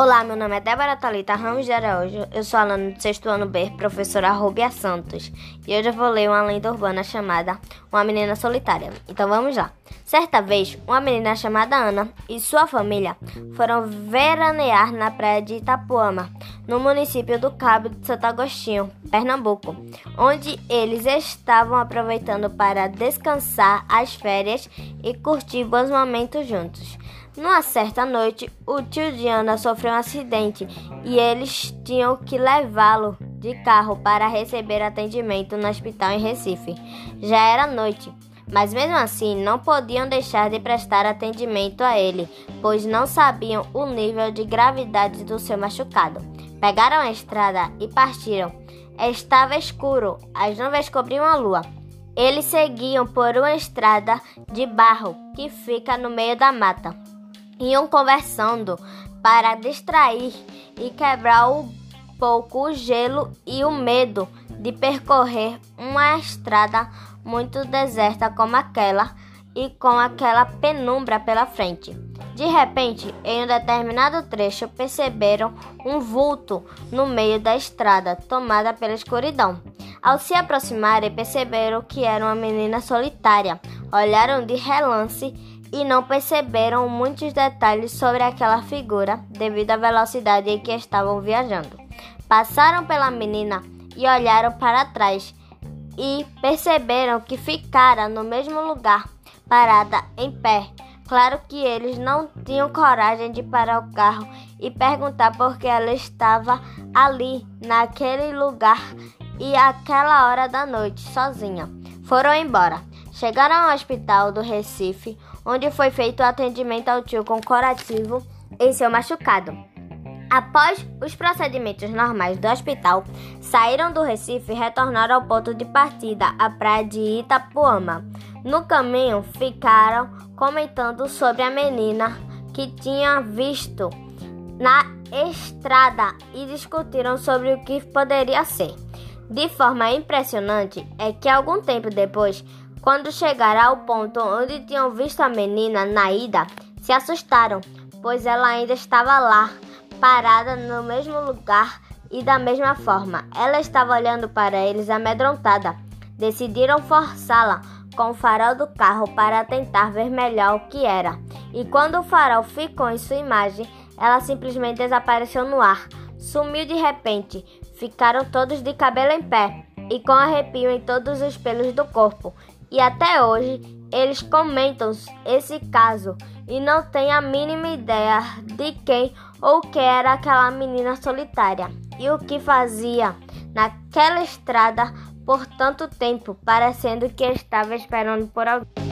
Olá, meu nome é Débora Thalita Ramos de Araújo, eu sou aluna do sexto ano B, professora Rubia Santos, e hoje eu vou ler uma lenda urbana chamada Uma Menina Solitária. Então vamos lá. Certa vez, uma menina chamada Ana e sua família foram veranear na praia de Itapuama, no município do Cabo de Santo Agostinho, Pernambuco, onde eles estavam aproveitando para descansar as férias e curtir bons momentos juntos. Numa certa noite, o tio de Ana sofreu um acidente e eles tinham que levá-lo de carro para receber atendimento no hospital em Recife. Já era noite, mas mesmo assim não podiam deixar de prestar atendimento a ele, pois não sabiam o nível de gravidade do seu machucado. Pegaram a estrada e partiram. Estava escuro, as nuvens cobriam a lua. Eles seguiam por uma estrada de barro que fica no meio da mata iam conversando para distrair e quebrar um pouco o gelo e o medo de percorrer uma estrada muito deserta como aquela e com aquela penumbra pela frente. De repente, em um determinado trecho, perceberam um vulto no meio da estrada, tomada pela escuridão. Ao se aproximarem, perceberam que era uma menina solitária. Olharam de relance e não perceberam muitos detalhes sobre aquela figura devido à velocidade em que estavam viajando. Passaram pela menina e olharam para trás e perceberam que ficara no mesmo lugar, parada em pé. Claro que eles não tinham coragem de parar o carro e perguntar por que ela estava ali, naquele lugar e àquela hora da noite, sozinha. Foram embora. Chegaram ao hospital do Recife, onde foi feito o atendimento ao tio com curativo em seu machucado. Após os procedimentos normais do hospital, saíram do Recife e retornaram ao ponto de partida, a praia de Itapuama. No caminho, ficaram comentando sobre a menina que tinha visto na estrada e discutiram sobre o que poderia ser. De forma impressionante, é que algum tempo depois, quando chegaram ao ponto onde tinham visto a menina na ida, se assustaram, pois ela ainda estava lá, parada no mesmo lugar e da mesma forma. Ela estava olhando para eles amedrontada. Decidiram forçá-la com o farol do carro para tentar ver melhor o que era. E quando o farol ficou em sua imagem, ela simplesmente desapareceu no ar. Sumiu de repente. Ficaram todos de cabelo em pé e com arrepio em todos os pelos do corpo e até hoje eles comentam esse caso e não têm a mínima ideia de quem ou que era aquela menina solitária e o que fazia naquela estrada por tanto tempo, parecendo que estava esperando por alguém.